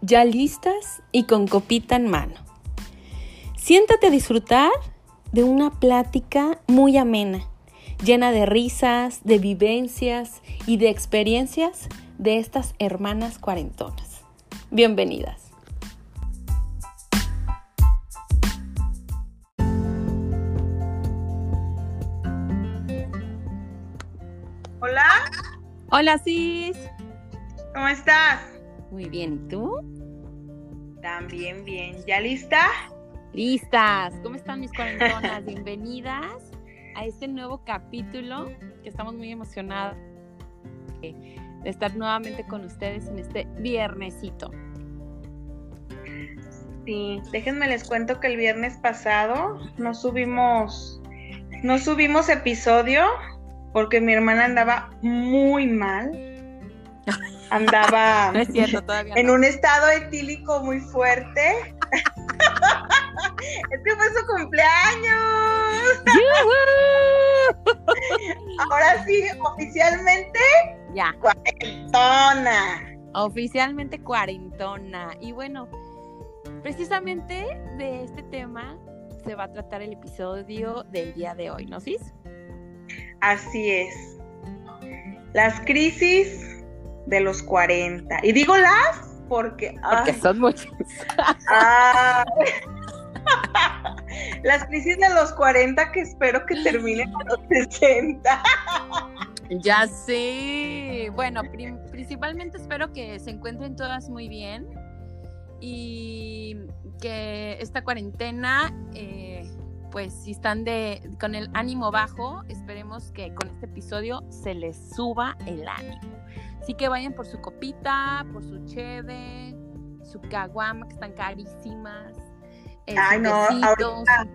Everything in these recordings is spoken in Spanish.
ya listas y con copita en mano. Siéntate a disfrutar de una plática muy amena, llena de risas, de vivencias y de experiencias de estas hermanas cuarentonas. Bienvenidas. Hola. Hola, Cis. ¿Cómo estás? Muy bien, ¿y tú? También bien. ¿Ya lista? Listas. ¿Cómo están mis cuarentonas? Bienvenidas a este nuevo capítulo que estamos muy emocionadas de estar nuevamente con ustedes en este viernesito. Sí, déjenme les cuento que el viernes pasado no subimos no subimos episodio porque mi hermana andaba muy mal. Andaba No es cierto, todavía en no. un estado etílico muy fuerte. es que fue su cumpleaños. Ahora sí, oficialmente, Ya, tona. oficialmente cuarentona. Y bueno, precisamente de este tema se va a tratar el episodio del día de hoy, ¿no, Cis? Así es. Las crisis de los 40. Y digo las porque... Porque ay, son muchas. ah. las crisis de los 40 que espero que terminen a los 60. Ya sé. Bueno, prim- principalmente espero que se encuentren todas muy bien y que esta cuarentena, eh, pues si están de con el ánimo bajo, esperemos que con este episodio se les suba el ánimo. Así que vayan por su copita, por su cheve, su caguama, que están carísimas. eh, Ay, no, ahorita.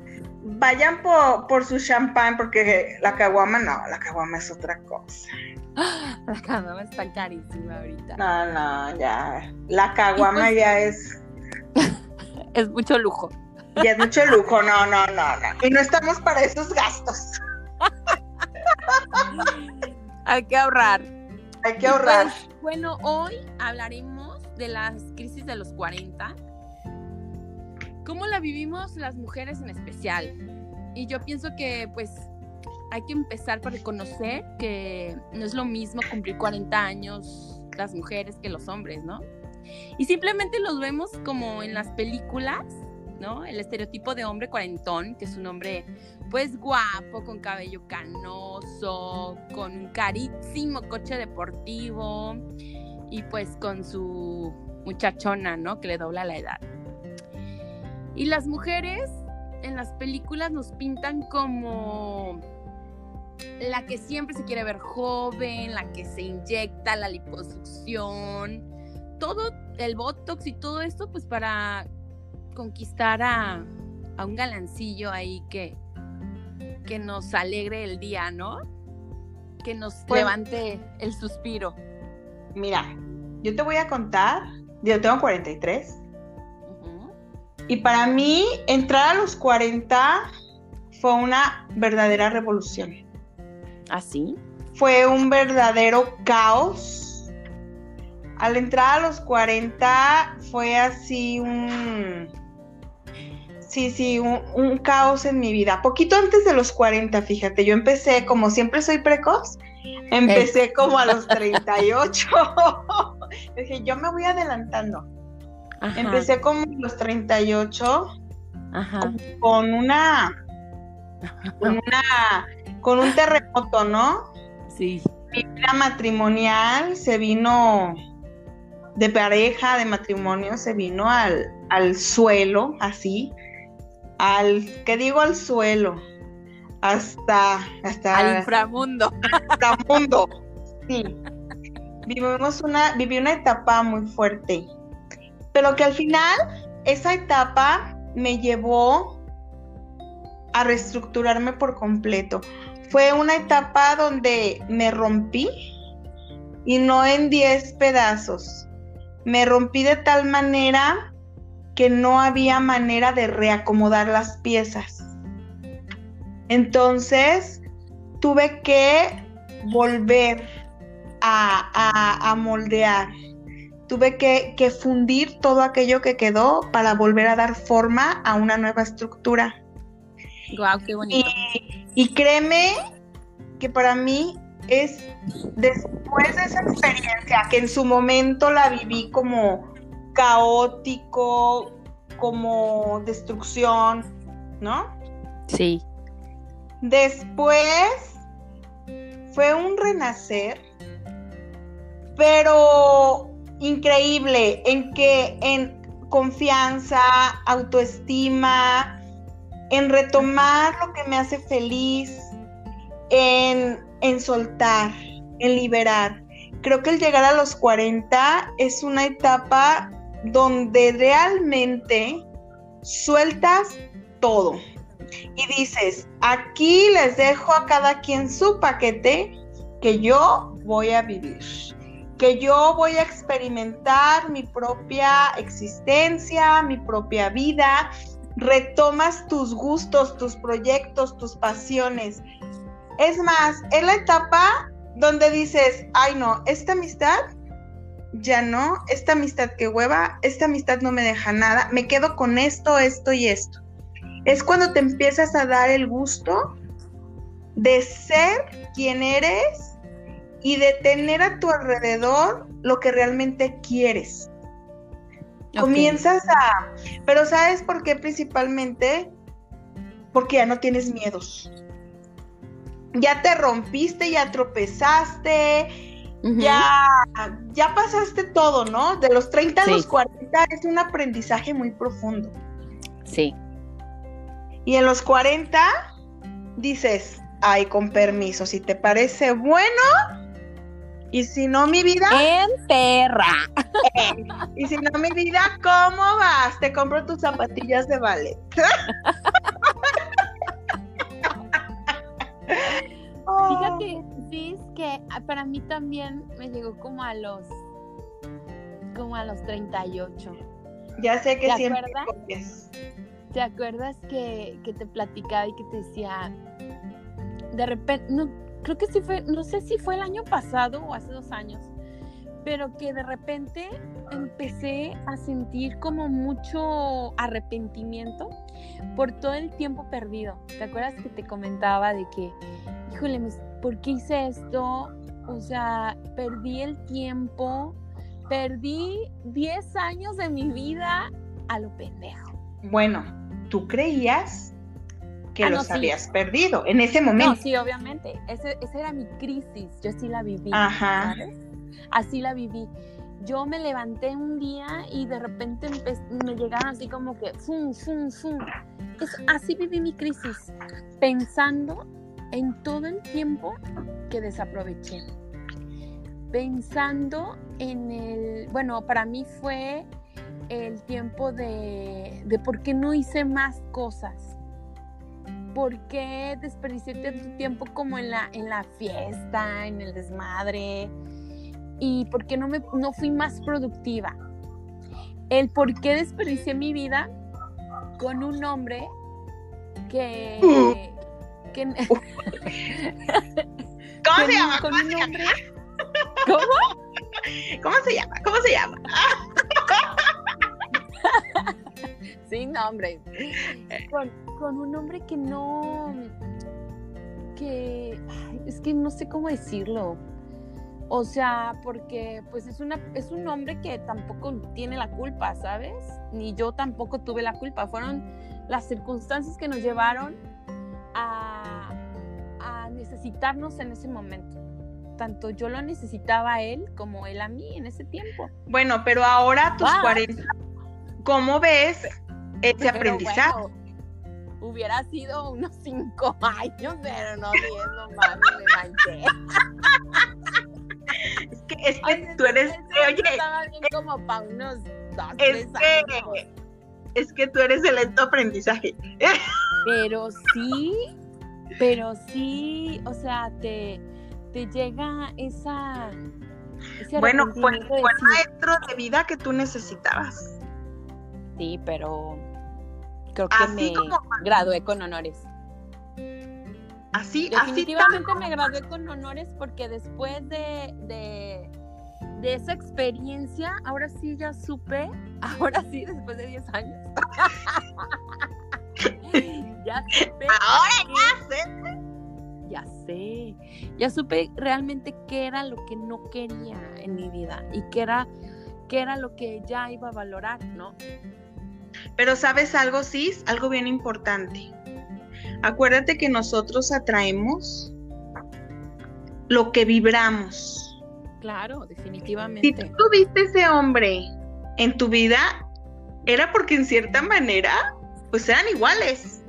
Vayan por, por su champán porque la caguama no, la caguama es otra cosa. La caguama está carísima ahorita. No, no, ya. La caguama pues- ya es Es mucho lujo. Ya es mucho lujo, no, no, no, no. Y no estamos para esos gastos. Hay que ahorrar. Hay que ahorrar. Pues, bueno, hoy hablaremos de las crisis de los 40. ¿Cómo la vivimos las mujeres en especial? Y yo pienso que pues hay que empezar por reconocer que no es lo mismo cumplir 40 años las mujeres que los hombres, ¿no? Y simplemente los vemos como en las películas, ¿no? El estereotipo de hombre cuarentón, que es un hombre pues guapo, con cabello canoso, con un carísimo coche deportivo y pues con su muchachona, ¿no? Que le dobla la edad. Y las mujeres en las películas nos pintan como la que siempre se quiere ver joven, la que se inyecta la liposucción, todo el botox y todo esto pues para conquistar a, a un galancillo ahí que, que nos alegre el día, ¿no? Que nos Pues- levante el suspiro. Mira, yo te voy a contar. Yo tengo 43. Ujú. Y para mí, entrar a los 40 fue una verdadera revolución. ¿Así? Fue un verdadero caos. Al entrar a los 40 fue así un... Sí, sí, un, un caos en mi vida. Poquito antes de los 40, fíjate, yo empecé, como siempre soy precoz, empecé como a los 38. Dije, yo me voy adelantando. Ajá, Empecé como a los 38 Ajá. con una, con una, con un terremoto, ¿no? Sí. Mi vida matrimonial se vino de pareja, de matrimonio, se vino al, al suelo, así, al, ¿qué digo al suelo? Hasta, hasta, Al inframundo. hasta mundo. Sí. Vivimos una, viví una etapa muy fuerte, pero que al final esa etapa me llevó a reestructurarme por completo. Fue una etapa donde me rompí y no en 10 pedazos. Me rompí de tal manera que no había manera de reacomodar las piezas. Entonces tuve que volver a, a- a moldear. tuve que, que fundir todo aquello que quedó para volver a dar forma a una nueva estructura. Guau, qué bonito. Y, y créeme que para mí es después de esa experiencia, que en su momento la viví como caótico, como destrucción, ¿no? Sí. Después fue un renacer, pero increíble, en que en confianza, autoestima, en retomar lo que me hace feliz, en, en soltar, en liberar. Creo que el llegar a los 40 es una etapa donde realmente sueltas todo y dices, aquí les dejo a cada quien su paquete que yo voy a vivir, que yo voy a experimentar mi propia existencia, mi propia vida, retomas tus gustos, tus proyectos, tus pasiones. Es más, es la etapa donde dices, ay no, esta amistad ya no, esta amistad que hueva, esta amistad no me deja nada, me quedo con esto, esto y esto. Es cuando te empiezas a dar el gusto de ser quien eres y de tener a tu alrededor lo que realmente quieres. Comienzas a... Pero ¿sabes por qué principalmente? Porque ya no tienes miedos. Ya te rompiste, ya tropezaste, ya, ya pasaste todo, ¿no? De los 30 a los 40 es un aprendizaje muy profundo. Sí. Y en los 40 dices, ay, con permiso, si te parece bueno, y si no, mi vida. En perra. y si no, mi vida, ¿cómo vas? Te compro tus zapatillas de ballet. Fíjate, es que para mí también me llegó como a los como a los 38. Ya sé que ¿Te siempre acuerdas? copias. ¿Te acuerdas que, que te platicaba y que te decía de repente, no, creo que sí fue, no sé si fue el año pasado o hace dos años, pero que de repente empecé a sentir como mucho arrepentimiento por todo el tiempo perdido. ¿Te acuerdas que te comentaba de que, híjole, me- ¿por qué hice esto? O sea, perdí el tiempo, perdí 10 años de mi vida a lo pendejo. Bueno, tú creías que Ah, no, los sí. habías perdido en ese No, momento. sí, obviamente. Ese, esa era mi crisis. Yo sí la viví. Ajá. ¿sabes? Así la viví. Yo me levanté un día y de repente me llegaron así como que fum, fum, fum. Es- así viví mi crisis, pensando en todo el tiempo que desaproveché. Pensando en el, bueno, para mí fue el tiempo de, de por qué no hice más cosas. ¿Por qué desperdicié tanto tiempo como en la, en la fiesta, en el desmadre? ¿Y por qué no, me, no fui más productiva? El por qué desperdicié mi vida con un hombre que... que ¿Cómo se llama? con ¿Cómo un se llama? ¿Cómo? ¿Cómo se llama? ¿Cómo se llama? Sin nombre. Con, con un hombre que no. que. es que no sé cómo decirlo. O sea, porque pues es una es un hombre que tampoco tiene la culpa, ¿sabes? Ni yo tampoco tuve la culpa. Fueron las circunstancias que nos llevaron a, a necesitarnos en ese momento. Tanto yo lo necesitaba a él como él a mí en ese tiempo. Bueno, pero ahora tus Ah. 40, ¿cómo ves ese Pero aprendizaje? bueno, hubiera sido unos cinco años, pero no diez, no mames, me manché. Es que, es que Ay, tú eres, oye, estaba bien como para unos dos, es tres que. Es que tú eres el lento aprendizaje. Pero sí, pero sí, o sea, te, te llega esa... Bueno, fue, de el maestro de vida que tú necesitabas. Sí, pero creo que Así me como- gradué con honores. Así, así Definitivamente me gradué con honores porque después de, de, de esa experiencia, ahora sí ya supe, ahora sí, después de 10 años. ya supe. Ahora ya sé. Ya sé. Ya supe realmente qué era lo que no quería en mi vida y qué era, qué era lo que ya iba a valorar, ¿no? Pero sabes algo, Cis, algo bien importante. Acuérdate que nosotros atraemos lo que vibramos. Claro, Si definitivamente. tú tuviste ese hombre en tu vida, era porque en cierta manera, pues eran iguales.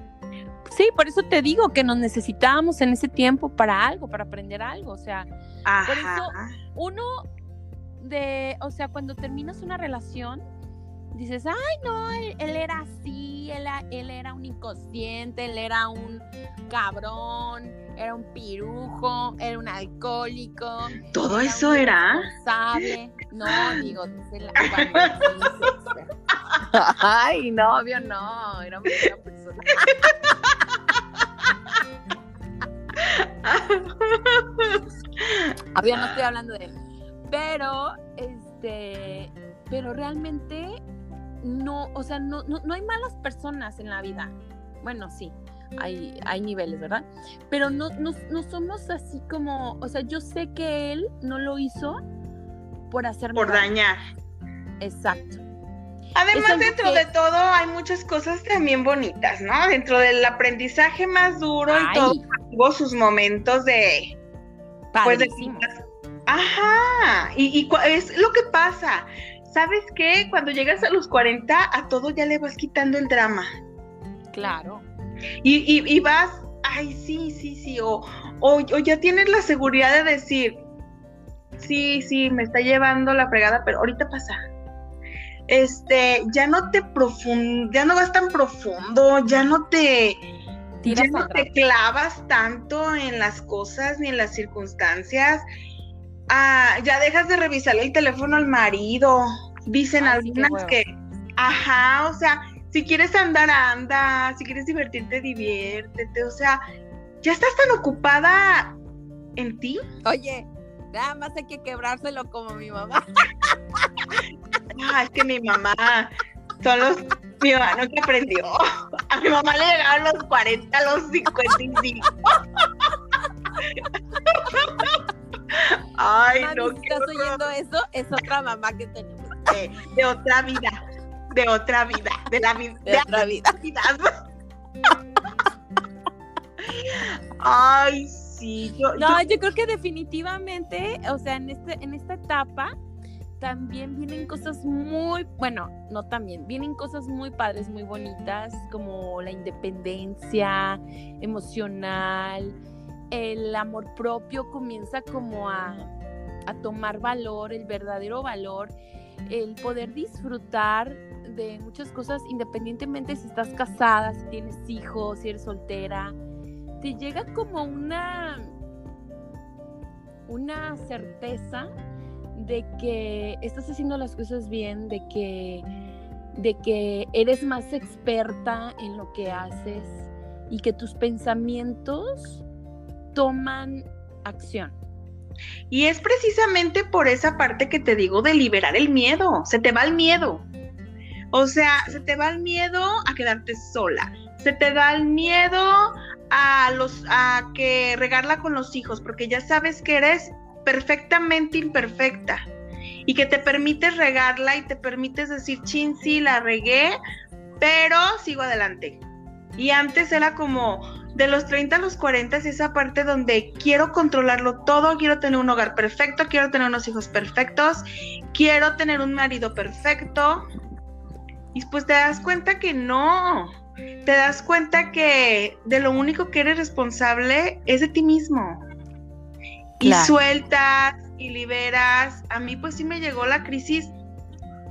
Sí, por eso te digo que nos necesitábamos en ese tiempo para algo, para aprender algo. O sea, Ajá. eso- uno de, o sea, cuando terminas una relación, dices, ay, no, él, él era así, él, él era un inconsciente, él era un cabrón, era un pirujo, era un alcohólico. Todo eso era. irresponsable. No, digo, dice la cuando dices, Ay, no, obvio no, era buena persona. Obvio no estoy hablando de él. Pero, este, pero realmente no, o sea, no, no, no hay malas personas en la vida. Bueno, sí, hay, hay niveles, ¿verdad? Pero no, no, no somos así como, o sea, yo sé que él no lo hizo por hacerme por daño. dañar. Exacto. Además, dentro que- de todo hay muchas cosas también bonitas, ¿no? Dentro del aprendizaje más duro y todo, tuvo sus momentos de, pues, de padrísimo. Ajá, y, y es lo que pasa. ¿Sabes qué? Cuando llegas a los 40, a todo ya le vas quitando el drama. Claro. Y, y- y vas, ay, sí, sí, sí, o, o, o ya tienes la seguridad de decir, sí, sí, me está llevando la fregada, pero ahorita pasa. Este, ya no te profund, ya no vas tan profundo, ya no te, ya no te clavas tanto en las cosas ni en las circunstancias. Ah, ya dejas de revisarle el teléfono al marido. Dicen Ay, qué algunas que, ajá, o sea, si quieres andar, anda, si quieres divertirte, diviértete, o sea, ya estás tan ocupada en ti. Oye, nada más hay que quebrárselo como mi mamá. Ah, es que mi mamá, son los, mi mamá no que aprendió. A mi mamá le llegaron los 40, los 55. Ay, Mami, no, si estás horror. oyendo eso, es otra mamá que tenemos. de, de otra vida, de otra vida, de la vida, De otra vida. Ay, sí, yo, No, yo- yo creo que definitivamente, o sea, en este, en esta etapa también vienen cosas muy, bueno, no también, vienen cosas muy padres, muy bonitas, como la independencia emocional, el amor propio comienza como a, a tomar valor, el verdadero valor, el poder disfrutar de muchas cosas independientemente si estás casada, si tienes hijos, si eres soltera, te llega como una una certeza de que estás haciendo las cosas bien, de que de que eres más experta en lo que haces y que tus pensamientos toman acción. Y es precisamente por esa parte que te digo de liberar el miedo. Se te va el miedo. O sea, se te va el miedo a quedarte sola. Se te da el miedo a los a que regarla con los hijos, porque ya sabes que eres perfectamente imperfecta y que te permites regarla y te permites decir, chin, sí, la regué, pero sigo adelante. Y antes era como, de los 30 a los 40 es esa parte donde quiero controlarlo todo, quiero tener un hogar perfecto, quiero tener unos hijos perfectos, quiero tener un marido perfecto. Y pues te das cuenta que no, te das cuenta que de lo único que eres responsable es de ti mismo. Y Claro. sueltas y liberas. A mí pues sí me llegó la crisis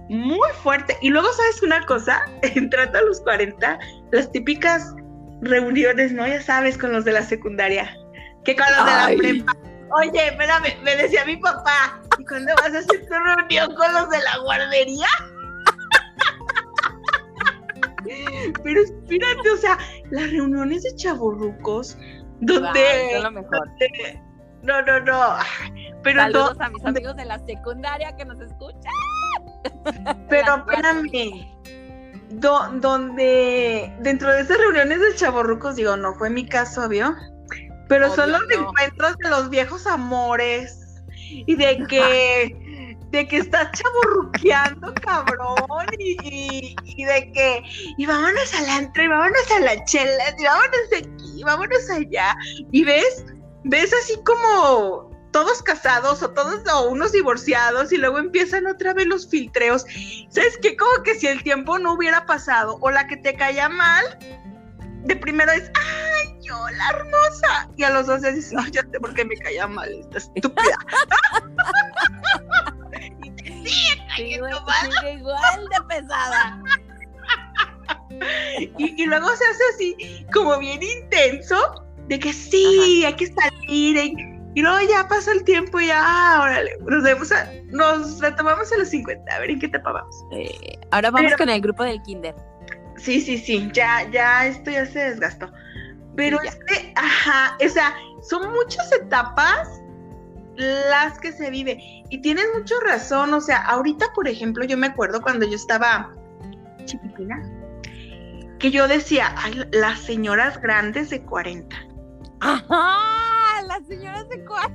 muy fuerte. Y luego, ¿sabes una cosa? Entrando a los 40, las típicas reuniones, ¿no? Ya sabes, con los de la secundaria. Que con los de la prepa. Oye, espérame, me decía mi papá, ¿y cuándo vas a hacer tu reunión con los de la guardería? Pero espérate, o sea, las reuniones de donde... Mejor. donde- no, no, no. Pero Saludos a mis amigos de la secundaria que nos escuchan. Pero espérame. Donde dentro de esas reuniones de chavorrucos, digo, no fue mi caso, ¿vio? Pero son los encuentros de los viejos amores y de que de que estás chaburruqueando, cabrón, y, de que, y vámonos al antro, y vámonos a la chela, y vámonos aquí, y vámonos allá, y ves, ves así como todos casados o todos o unos divorciados y luego empiezan otra vez los filtreos. ¿Sabes qué? Como que si el tiempo no hubiera pasado o la que te caía mal, de primero es, ¡ay, yo, la hermosa! Y a los dos dices, ¡ay, ya sé por qué me caía mal esta estúpida! sí, igual de pesada. Y, y, luego se hace así, como bien intenso, de que sí, hay que salir, y luego ya pasa el tiempo y ya, ah, órale, nos vemos a, nos retomamos a los 50, a ver en qué etapa vamos. Eh, ahora vamos con el grupo del kinder. Sí, sí, sí, ya, ya, esto ya se desgastó. Pero es que, ajá, o sea, son muchas etapas las que se vive. Y tienes mucha razón, o sea, ahorita, por ejemplo, yo me acuerdo cuando yo estaba chiquitina, que yo decía, ay, las señoras grandes de 40. Ajá las señoras de cuál.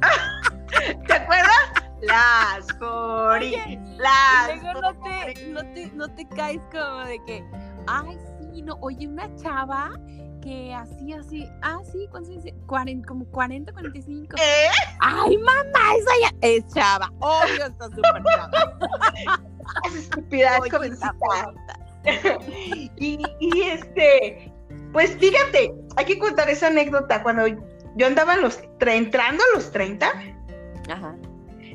¿Te acuerdas? Las Fori. las. Y luego no te, no, te, no te caes como de que, ay, sí, no, oye, una chava que así, así, ah, sí, ¿cuánto dice? como 40, 45. ¿Eh? Ay, mamá, esa ya es chava. Obvio, está súper chava. Es estúpida, y, y este, pues fíjate, hay que contar esa anécdota cuando yo andaba en los, entrando a los 30. Ajá.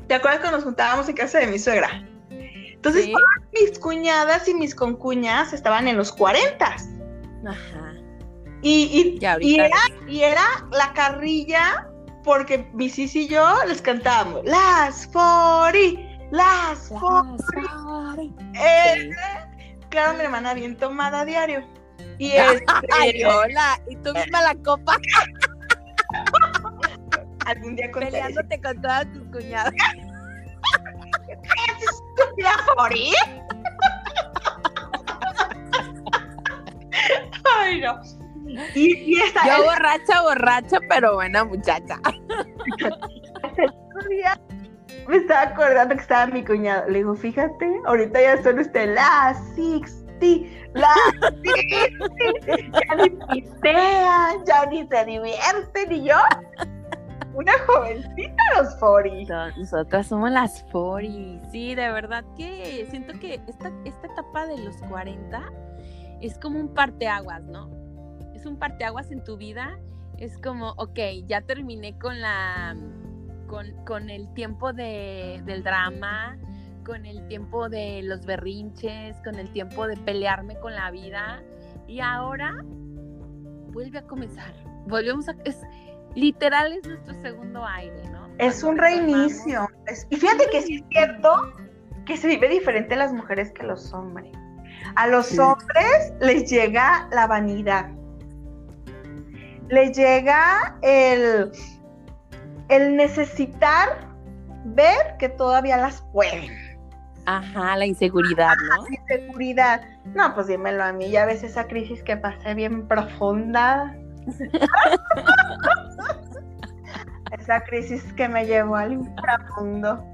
¿Te acuerdas cuando nos juntábamos en casa de mi suegra? Entonces, mis cuñadas y mis concuñas estaban en los 40. Ajá. Y, y, era, y era la carrilla porque Bicis y yo les cantábamos las Fori, las Fori. Eh, claro, mi hermana bien tomada a diario. Y este, hola, y tú misma la copa. Algún día Peleándote con todas tus cuñadas. ¿Es estúpida morir? Ay, no. Y, y esta, Yo borracha, borracha, pero buena muchacha. me estaba acordando que estaba mi cuñado. Le digo, fíjate, ahorita ya son usted las six la ya ni pistean, ya ni se divierten, y yo, una jovencita los Fori. Nosotras somos las Fori, sí, de verdad que siento que esta, esta etapa de los 40 es como un parteaguas, ¿no? Es un parteaguas en tu vida, es como, ok, ya terminé con la, con, con el tiempo de, del drama, con el tiempo de los berrinches, con el tiempo de pelearme con la vida y ahora vuelve a comenzar. Volvemos a literal es nuestro segundo aire, ¿no? Es un reinicio. y fíjate que sí es cierto que se vive diferente las mujeres que los hombres. A los hombres les llega la vanidad. Les llega el el necesitar ver que todavía las pueden. Ajá, la inseguridad, ¿no? La inseguridad. No, pues dímelo a mí, ya ves esa crisis que pasé bien profunda. esa crisis que me llevó al inframundo.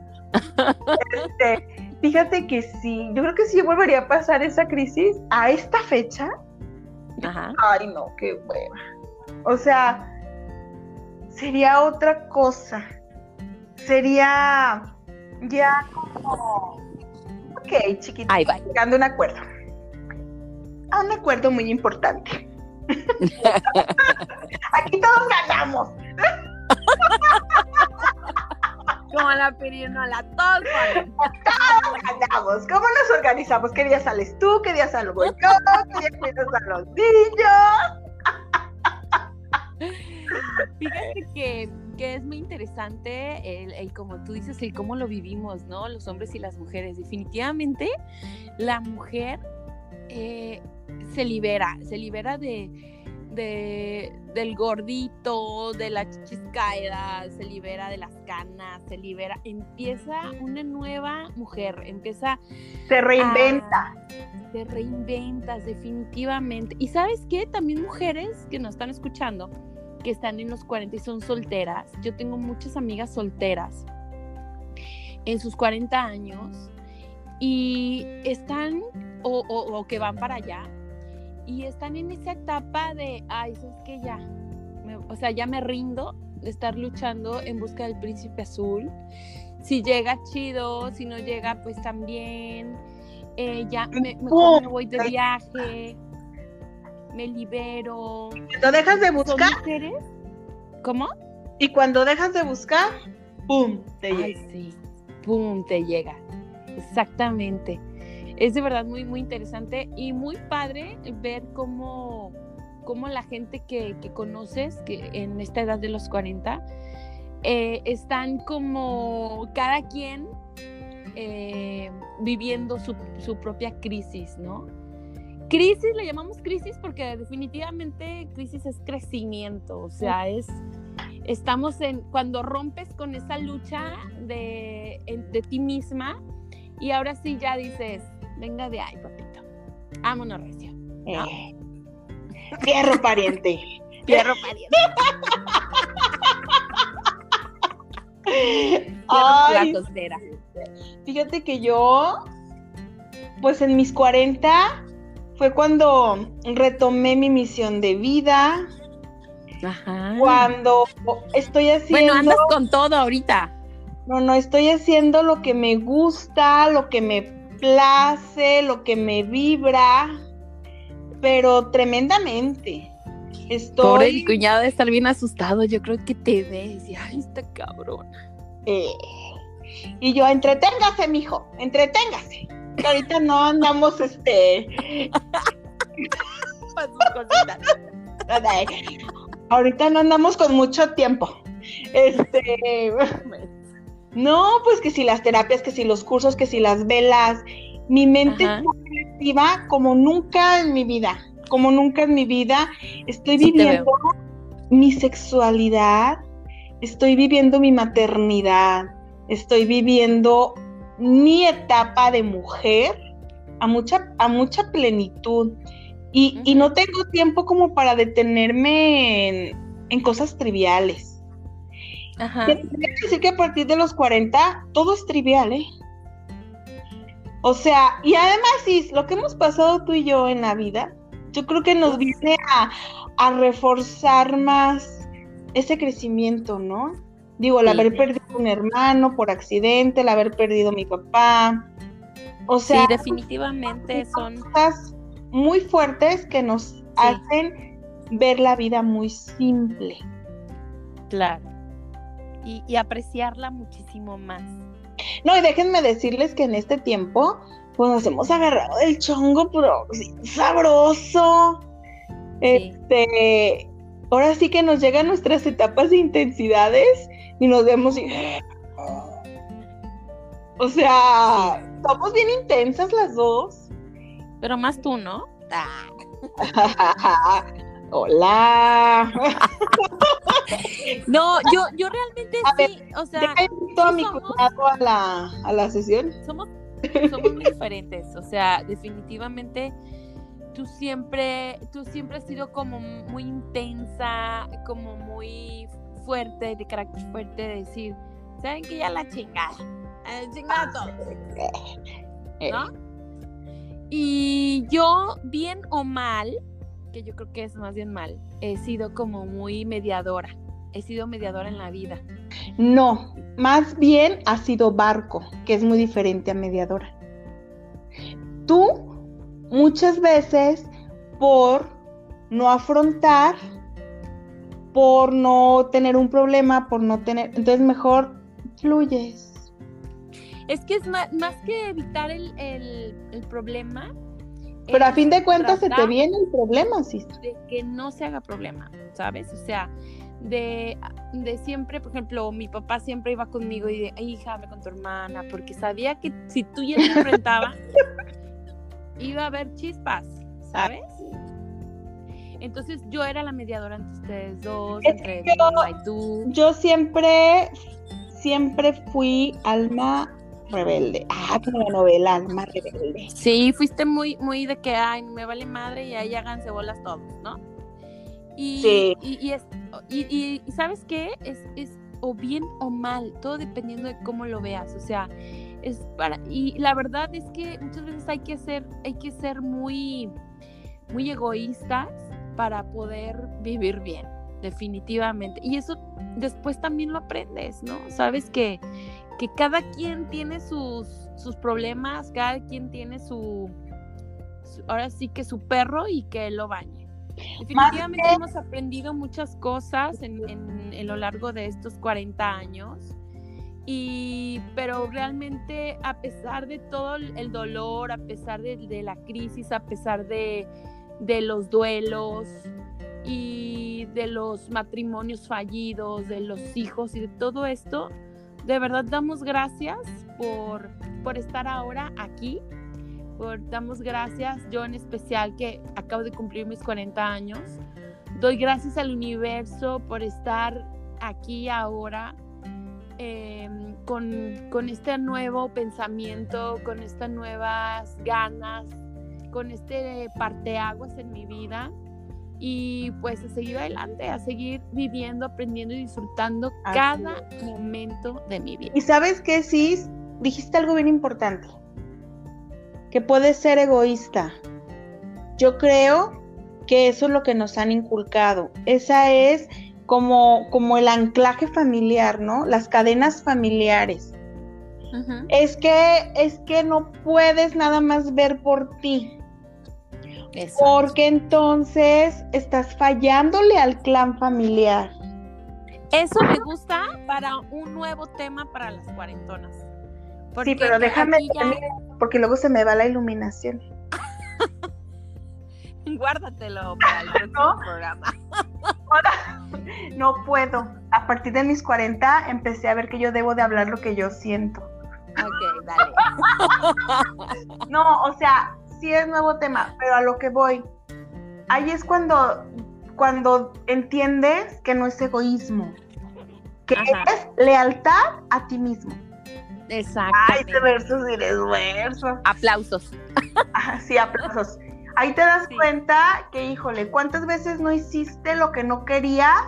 Este, fíjate que sí, yo creo que sí volvería a pasar esa crisis a esta fecha. Ajá. Ay, no, qué hueva. O sea, sería otra cosa. Sería ya como Ok, va. Llegando a un acuerdo. A un acuerdo muy importante. Aquí todos ganamos. Como la pirinola, todos Todos ganamos. ¿Cómo nos organizamos? ¿Qué día sales tú? ¿Qué día salgo yo? ¿Qué día a los niños? Fíjate que, es muy interesante el, como tú dices, el cómo lo vivimos, ¿no? Los hombres y las mujeres. Definitivamente la mujer eh, se libera, se libera de, de, del gordito, de la chichis se libera de las canas, se libera, empieza una nueva mujer, empieza... Se reinventa. se reinventas definitivamente. Y sabes qué, también mujeres que nos están escuchando, que están en los 40 y son solteras, yo tengo muchas amigas solteras en sus 40 años y están o, o que van para allá y están en esa etapa de, ay, es que ya, o sea, ya me rindo de estar luchando en busca del príncipe azul. Si llega chido, si no llega, pues también. Eh, ya me, mejor me voy de viaje, me libero. Cuando dejas de buscar. ¿Cómo? Y cuando dejas de buscar, ¡pum! Te llega. Ay, sí, ¡pum! Te llega. Exactamente es de verdad muy, muy interesante y muy padre ver cómo, cómo la gente que, conoces, que en esta edad de los 40, eh, están como cada quien eh, viviendo su, propia crisis, ¿no? Crisis, le llamamos crisis porque definitivamente crisis es crecimiento, o sea, es, estamos en, cuando rompes con esa lucha de, de ti misma y ahora sí ya dices, Venga de ahí, papito. Vámonos, recio. Eh. Fierro pariente. Fierro pariente. Ay, fíjate que yo, pues en mis 40 fue cuando retomé mi misión de vida. Ajá. Cuando estoy haciendo. Bueno, andas con todo ahorita. No, no, estoy haciendo lo que me gusta, lo que me place, lo que me vibra, pero tremendamente. Estoy... Pobre mi cuñado de estar bien asustado, yo creo que te ves y ay, está cabrona. Eh, y yo, entreténgase, mijo, entreténgase. Que ahorita no andamos, este. ahorita no andamos con mucho tiempo. Este. No, pues que si las terapias, que si los cursos, que si las velas. Mi mente está creativa como nunca en mi vida, como nunca en mi vida. Estoy viviendo mi sexualidad, estoy viviendo mi maternidad, estoy viviendo mi etapa de mujer a mucha, a mucha plenitud. Y, no tengo tiempo como para detenerme en cosas triviales. Ajá. decir que a partir de los 40 todo es trivial, ¿eh? O sea, y además, sí, lo que hemos pasado tú y yo en la vida, yo creo que nos viene a, reforzar más ese crecimiento, ¿no? Digo, el haber perdido un hermano por accidente, el haber perdido a mi papá. O sea, sí, definitivamente son cosas muy fuertes que nos hacen ver la vida muy simple. Claro y, apreciarla muchísimo más. No, y déjenme decirles que en este tiempo, pues nos hemos agarrado el chongo, pero sabroso. Este, ahora sí que nos llegan nuestras etapas de intensidades y nos vemos y. O sea, somos bien intensas las dos. Pero más tú, ¿no? Hola. no, yo, yo realmente sí, o sea. a mi a la, a la sesión? Somos, somos muy diferentes, o sea, definitivamente tú siempre, tú siempre has sido como muy intensa, como muy fuerte, de carácter fuerte, de decir, ¿saben que ya la chingada? El chingado ¿No? Y yo, bien o mal, que yo creo que es más bien mal, he sido como muy mediadora, he sido mediadora en la vida. No, más bien ha sido barco, que es muy diferente a mediadora. Tú muchas veces por no afrontar, por no tener un problema, por no tener, entonces mejor fluyes. Es que es más, que evitar el, el problema, pero a fin de cuentas se te viene el problema, sí. De que no se haga problema, ¿sabes? O sea, de, de, siempre, por ejemplo, mi papá siempre iba conmigo y de, hija, ve con tu hermana, porque sabía que si tú ya te enfrentabas, iba a haber chispas, ¿sabes? Entonces yo era la mediadora entre ustedes dos, Es entre yo- y tú. Yo siempre, siempre fui alma rebelde. Ah, como la novela, alma rebelde. Sí, fuiste muy, muy de que, ay, me vale madre y ahí háganse bolas todos, ¿no? Y, Sí. y, y es, y, y- y ¿sabes qué? Es, es o bien o mal, todo dependiendo de cómo lo veas, o sea, es para, y la verdad es que muchas veces hay que ser, hay que ser muy, muy egoístas para poder vivir bien, definitivamente. Y eso después también lo aprendes, ¿no? Sabes que, que cada quien tiene sus, sus problemas, cada quien tiene su, su- ahora sí que su perro y que lo bañe. Definitivamente que- hemos aprendido muchas cosas en, en- en lo largo de estos 40 años. Y, pero realmente a pesar de todo el el dolor, a pesar de, de la crisis, a pesar de, de los duelos y de los matrimonios fallidos, de los hijos y de todo esto, de verdad damos gracias por, por estar ahora aquí. Damos gracias, yo en especial que acabo de cumplir mis 40 años. Doy gracias al universo por estar aquí ahora eh, con, con este nuevo pensamiento, con estas nuevas ganas, con este parteaguas en mi vida y pues a seguir adelante, a seguir viviendo, aprendiendo y disfrutando Así cada momento de mi vida. Y sabes qué, sí, dijiste algo bien importante, que puedes ser egoísta. Yo creo que eso es lo que nos han inculcado. Esa es como, como el anclaje familiar, ¿no? Las cadenas familiares. Es que, es que no puedes nada más ver por ti, Porque entonces estás fallándole al clan familiar. Eso me gusta para un nuevo tema para las cuarentonas. Sí, pero déjame ya- porque luego se me va la iluminación. Guárdatelo para el próximo ¿No? programa. No puedo. A partir de mis 40 empecé a ver que yo debo de hablar lo que yo siento. Ok, dale. No, o sea, sí es nuevo tema, pero a lo que voy. Ahí es cuando, cuando entiendes que no es egoísmo, que Ajá. es lealtad a ti mismo. Exacto. Ay, de versos y de versos. Aplausos. Ah, sí, aplausos. Ahí te das Sí. cuenta que, híjole, ¿cuántas veces no hiciste lo que no querías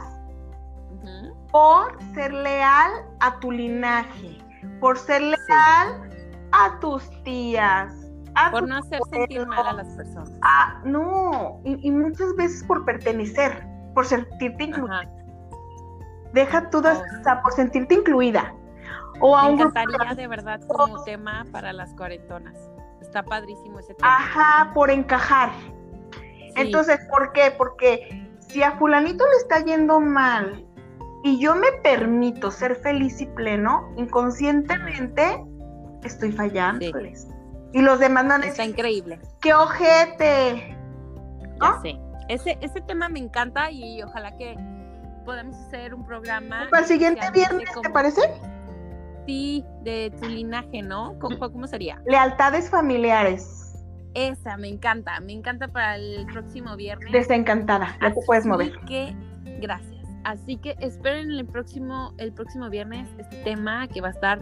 por ser leal a tu linaje? Por ser leal a tus tías. A Por tus no hacer sentir mal a las personas. Ah, no, y, y muchas veces por pertenecer, por sentirte incluida. Ajá. Deja tú, de- Oh, o sea, por sentirte incluida. O a Me encantaría de verdad como tema para las cuarentonas. Está padrísimo ese tema. Ajá, por encajar. Sí. Entonces, ¿por qué? Porque si a fulanito le está yendo mal y yo me permito ser feliz y pleno, inconscientemente estoy fallándoles. Y los demás está increíble. ¡qué ojete! Ya ¿No? sé. Ese, ese tema me encanta y ojalá que podamos hacer un programa. Para el siguiente viernes, ¿te parece? Sí, de tu linaje, ¿no? ¿Cómo, cómo sería? Lealtades familiares. Esa, me encanta. Me encanta para el próximo viernes. Desencantada, ya te puedes mover. Así que, gracias. Así que esperen el próximo, el próximo viernes este tema que va a estar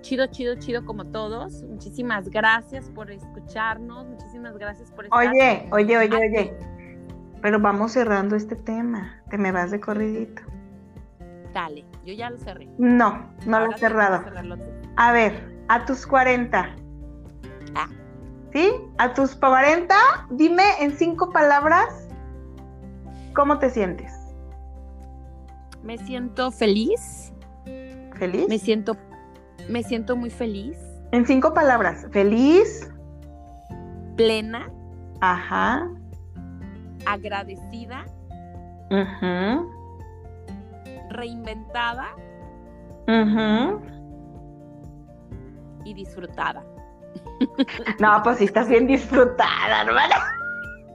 chido, chido, chido como todos. Muchísimas gracias por escucharnos. Muchísimas gracias por estar. Oye, oye, oye, aquí. oye. Pero vamos cerrando este tema. Te me vas de corridito. Dale, yo ya lo cerré. No, no lo he cerrado. A ver, a tus 40. Ah. ¿Sí? A tus 40, dime en cinco palabras cómo te sientes. Me siento feliz. ¿Feliz? Me siento, me siento muy feliz, En cinco palabras. Feliz. plena, Ajá. agradecida, ujú, reinventada ujú. y disfrutada. No, pues sí estás bien disfrutada, hermana.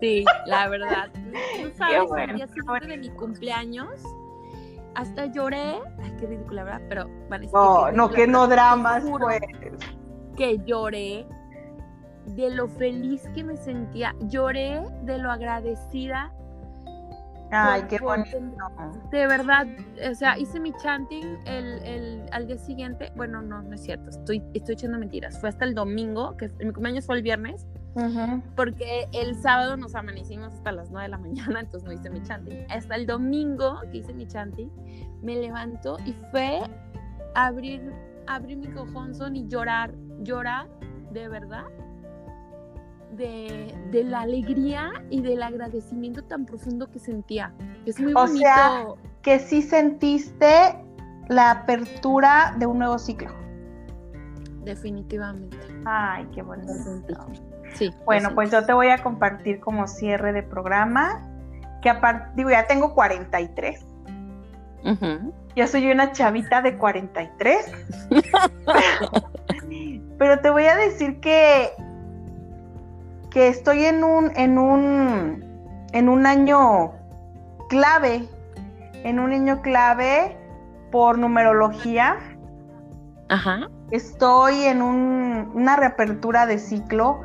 Sí, la verdad. Tú sabes, bueno, el día qué siguiente de mi cumpleaños, hasta lloré. Ay, qué ridícula, ¿verdad? Pero parece No, no, que no dramas, pues. que lloré de lo feliz que me sentía, lloré de lo agradecida Ay, qué bonito. De verdad, o sea, hice mi chanting el, el, al día siguiente. Bueno, no, no es cierto, estoy, estoy echando mentiras. Fue hasta el domingo, que mi cumpleaños fue el viernes, porque el sábado nos amanecimos hasta las 9 de la mañana, entonces no hice mi chanting. Hasta el domingo que hice mi chanting, me levanto y fue abrir, abrir mi cojón y llorar, llorar, de verdad de, la alegría y del agradecimiento tan profundo que sentía. Es muy bonito. O sea, que sí sentiste la apertura de un nuevo ciclo. Definitivamente. Ay, qué bonito. Sí. Bueno, pues yo te voy a compartir como cierre de programa, que aparte, digo, ya tengo 43. Yo soy una chavita de 43. pero te voy a decir que que estoy en un, en un, en un año clave, en un año clave por numerología. Ajá. Estoy en una reapertura de ciclo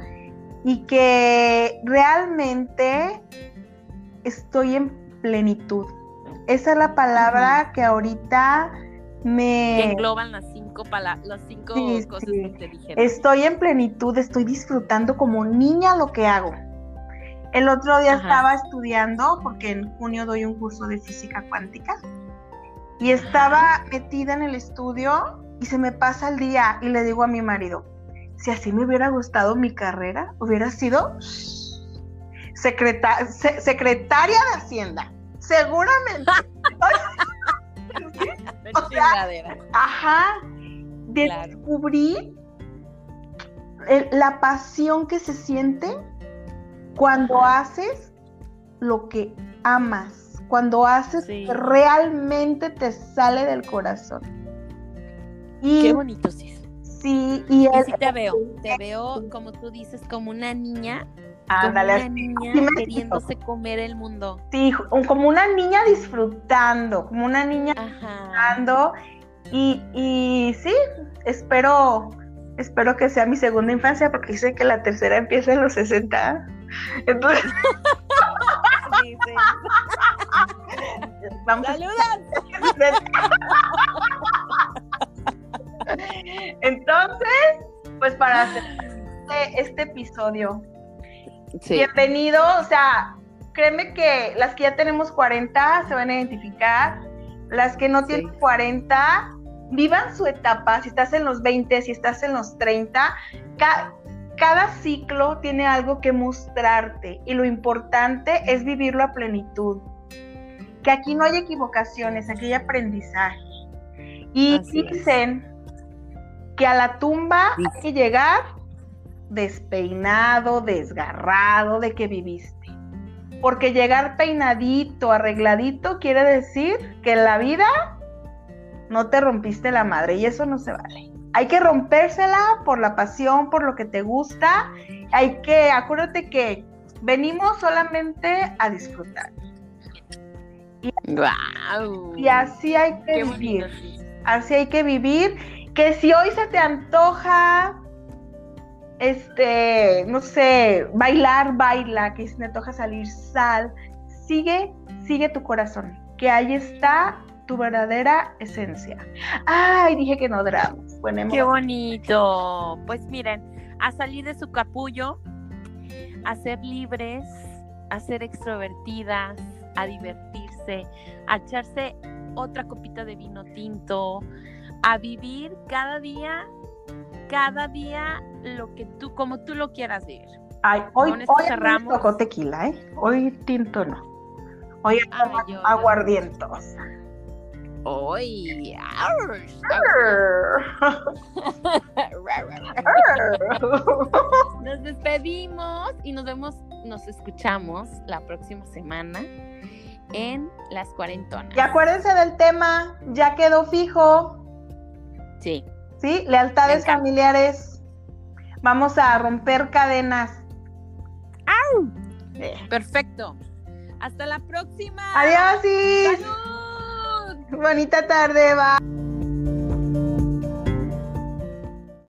y que realmente estoy en plenitud. Esa es la palabra que ahorita me... engloban las cinco, las cinco cosas que te dijeron. Estoy en plenitud, estoy disfrutando como niña lo que hago. El otro día estaba estudiando, porque en junio doy un curso de física cuántica, y estaba metida en el estudio y se me pasa el día y le digo a mi marido, si así me hubiera gustado mi carrera, hubiera sido secretaria de Hacienda. Seguramente. ajá, descubrí la pasión que se siente cuando haces lo que amas, cuando haces que realmente te sale del corazón. Y, Qué bonito, sí. Sí, y, sí te veo, te veo como tú dices, como una niña como una niña queriéndose comer el mundo. Sí, como una niña disfrutando, como una niña disfrutando. Y, y sí, espero, espero que sea mi segunda infancia, porque dice que la tercera empieza en los 60. Entonces. Vamos Entonces, pues para hacer este, este episodio. Bienvenido, o sea, créeme que las que ya tenemos 40 se van a identificar, las que no tienen 40, vivan su etapa, si estás en los 20, si estás en los 30, cada ciclo tiene algo que mostrarte y lo importante es vivirlo a plenitud. Que aquí no hay equivocaciones, aquí hay aprendizaje. Y dicen que a la tumba hay que llegar despeinado, desgarrado de que viviste. Porque llegar peinadito, arregladito, quiere decir que en la vida no te rompiste la madre y eso no se vale. Hay que rompérsela por la pasión, por lo que te gusta. Hay que, acuérdate que venimos solamente a disfrutar. Y, y así hay que vivir. Así hay que vivir. Que si hoy se te antoja este, no sé, bailar, baila, que si me toca salir, sal. Sigue, sigue tu corazón, que ahí está tu verdadera esencia. Ay, dije que no drama. Qué bonito. Pues miren, a salir de su capullo, a ser libres, a ser extrovertidas, a divertirse, a echarse otra copita de vino tinto, a vivir cada día cada día lo que tú, como tú lo quieras vivir. Ay, hoy, hoy cerramos. tocó tequila, ¿eh? Hoy tinto no. Hoy aguardientos. Hoy. nos despedimos y nos vemos, nos escuchamos la próxima semana en Las Cuarentonas. Y acuérdense del tema, ya quedó fijo. Sí. ¿sí? Lealtades familiares. Vamos a romper cadenas. ¡Au! Perfecto. Hasta la próxima. Adiós. ¡Salud! Bonita tarde, va.